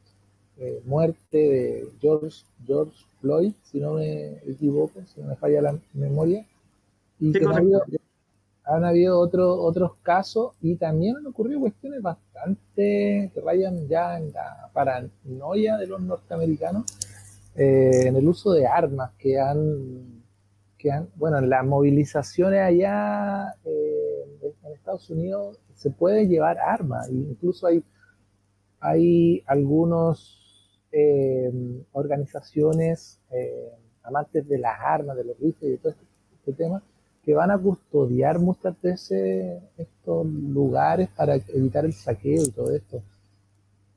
eh, muerte de George, George Floyd, si no me equivoco, si no me falla la memoria, y que han habido otros casos y también han ocurrido cuestiones bastante que vayan ya en la paranoia de los norteamericanos eh, en el uso de armas que han, que han bueno, en las movilizaciones allá eh, en Estados Unidos se puede llevar armas, incluso hay, hay algunas eh, organizaciones amantes de las armas, de los rifles y de todo este, este tema, que van a custodiar muchas veces estos lugares para evitar el saqueo y todo esto.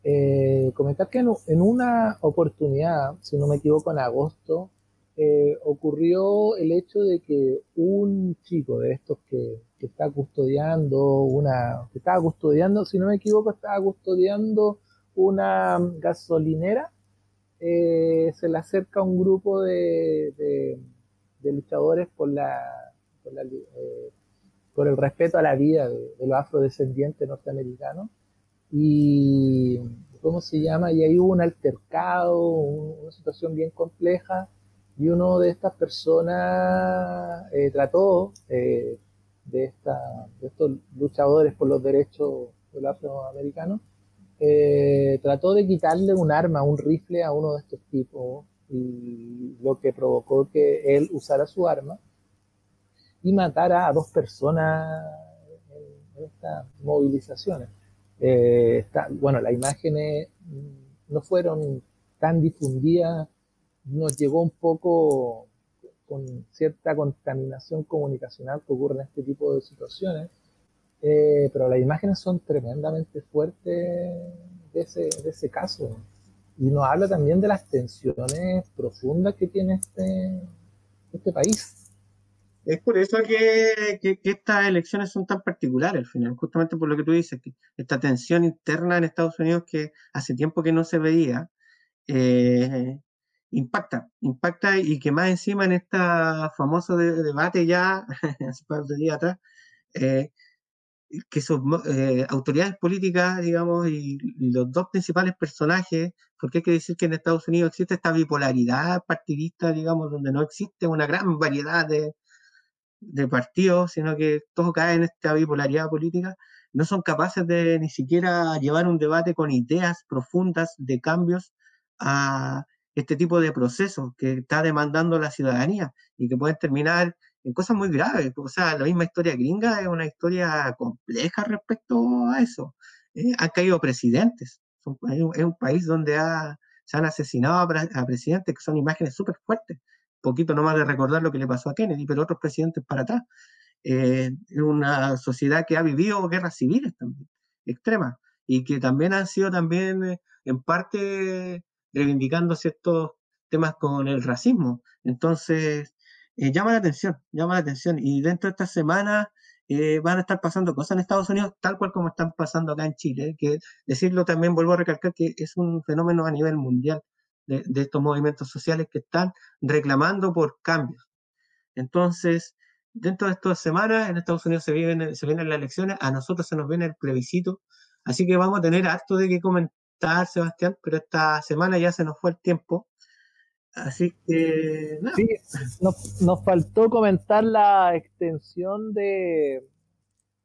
Eh, comentar que en, una oportunidad, si no me equivoco, en agosto, eh, ocurrió el hecho de que un chico de estos que, está custodiando una, que estaba custodiando, si no me equivoco, estaba custodiando una gasolinera, eh, se le acerca un grupo de, de luchadores por la eh, por, el respeto a la vida de, los afrodescendientes norteamericanos. Y, ¿cómo se llama? Y ahí hubo un altercado, una situación bien compleja, y uno de estas personas eh, trató eh, de, esta, de estos luchadores por los derechos de los afroamericanos, trató de quitarle un arma, un rifle a uno de estos tipos, y lo que provocó que él usara su arma y matar a dos personas en, estas movilizaciones. Eh, bueno, las imágenes no fueron tan difundidas, nos llegó un poco con cierta contaminación comunicacional que ocurre en este tipo de situaciones, eh, pero las imágenes son tremendamente fuertes de ese, de ese caso. Y nos habla también de las tensiones profundas que tiene este, este país. Es por eso que, estas elecciones son tan particulares al final, justamente por lo que tú dices, que esta tensión interna en Estados Unidos que hace tiempo que no se veía, eh, impacta, impacta y que más encima en este famoso debate ya, hace par de días atrás, eh, que son eh, autoridades políticas, digamos, y, los dos principales personajes, porque hay que decir que en Estados Unidos existe esta bipolaridad partidista, digamos, donde no existe una gran variedad de, de partidos, sino que todo cae en esta bipolaridad política, no son capaces de ni siquiera llevar un debate con ideas profundas de cambios a este tipo de procesos que está demandando la ciudadanía y que pueden terminar en cosas muy graves. O sea, la misma historia gringa es una historia compleja respecto a eso. Eh, han caído presidentes. es un país donde se han asesinado a, presidentes, que son imágenes súper fuertes. Poquito nomás de recordar lo que le pasó a Kennedy, pero otros presidentes para atrás. Eh, una sociedad que ha vivido guerras civiles también, extremas, y que también han sido también eh, en parte reivindicando ciertos temas con el racismo. Entonces, eh, llama la atención, llama la atención. Y dentro de esta semana eh, van a estar pasando cosas en Estados Unidos, tal cual como están pasando acá en Chile, que decirlo también, vuelvo a recalcar que es un fenómeno a nivel mundial de, de estos movimientos sociales que están reclamando por cambios. Entonces, dentro de estas semanas en Estados Unidos se vienen, se vienen las elecciones, a nosotros se nos viene el plebiscito, así que vamos a tener harto de qué comentar, Sebastián, pero esta semana ya se nos fue el tiempo. Así que. Sí, nos, nos, faltó comentar la extensión de,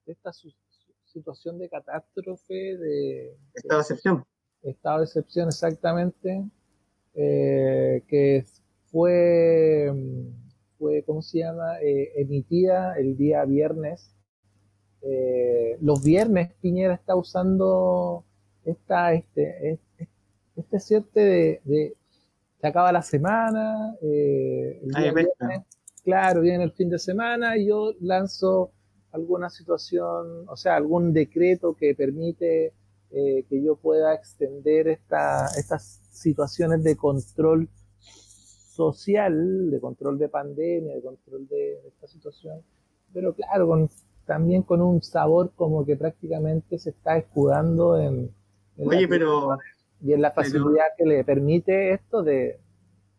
de esta su, situación de catástrofe, de. Estado de excepción. Estado de excepción, exactamente. Eh, que fue fue, ¿cómo se llama?, eh, emitida el día viernes. Eh, los viernes Piñera está usando esta, este, este, cierto de, de, se acaba la semana, eh, el día viernes, claro, viene el fin de semana y yo lanzo alguna situación, o sea, algún decreto que permite que yo pueda extender esta, estas situaciones de control social, de control de pandemia, de control de, esta situación, pero claro, con, también con un sabor como que prácticamente se está escudando en, Oye, pero, y en la facilidad que le permite esto de,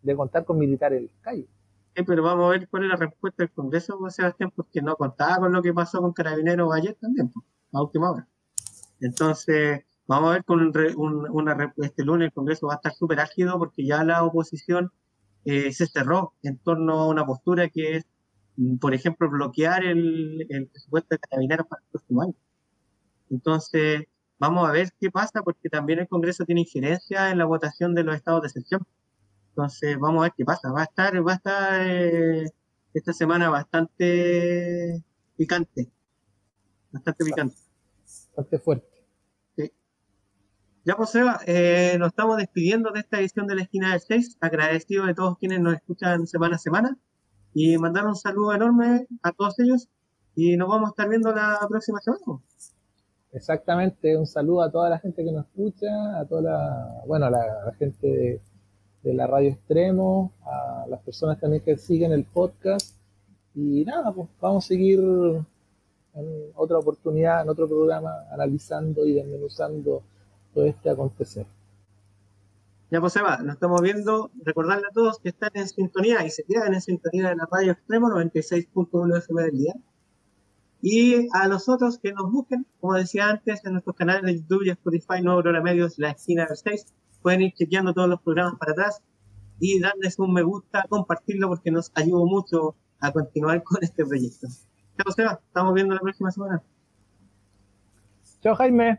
de contar con militares en la calle. pero vamos a ver cuál es la respuesta del Congreso, Sebastián, porque no contaba con lo que pasó con Carabineros ayer también, a última hora. Entonces, vamos a ver con un, una, este lunes el Congreso va a estar súper ágido porque ya la oposición eh, se cerró en torno a una postura que es, mm, por ejemplo, bloquear el, el presupuesto de carabineros para el próximo año. Entonces, vamos a ver qué pasa, porque también el Congreso tiene injerencia en la votación de los estados de excepción. Entonces, vamos a ver qué pasa. Va a estar, va a estar eh, esta semana bastante picante. Bastante picante. Bastante fuerte. Ya, pues Seba, eh, nos estamos despidiendo de esta edición de la esquina del 6, agradecido de todos quienes nos escuchan semana a semana. Y mandar un saludo enorme a todos ellos. Y nos vamos a estar viendo la próxima semana. Exactamente, un saludo a toda la gente que nos escucha, a toda la, bueno, a la, gente de, la radio extremo, a las personas también que siguen el podcast. Y nada, pues vamos a seguir en otra oportunidad, en otro programa, analizando y desmenuzando este acontecer. Ya pues Eva, nos estamos viendo. Recordarle a todos que están en sintonía y se quedan en sintonía de la radio extremo 96.1 FM del día. Y a los otros que nos busquen, como decía antes, en nuestros canales de YouTube y Spotify, Nuevo Aurora Medios, La Esquina del 6, pueden ir chequeando todos los programas para atrás y darles un me gusta, compartirlo porque nos ayuda mucho a continuar con este proyecto. Chao, Seba, estamos viendo la próxima semana. Chao, Jaime.